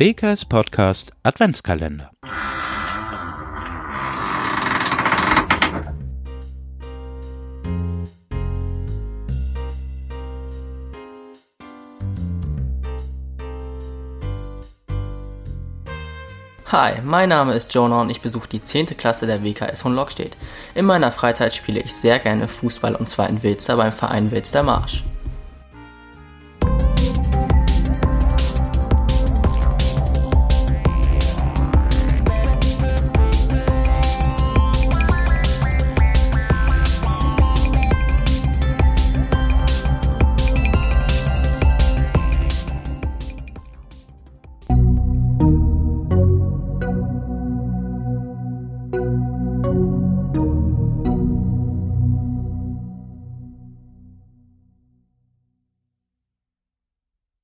WKS Podcast Adventskalender. Hi, mein Name ist Jonah und ich besuche die 10. Klasse der WKS Hohenlockstedt. In meiner Freizeit spiele ich sehr gerne Fußball und zwar in Wilster beim Verein Wilster Marsch.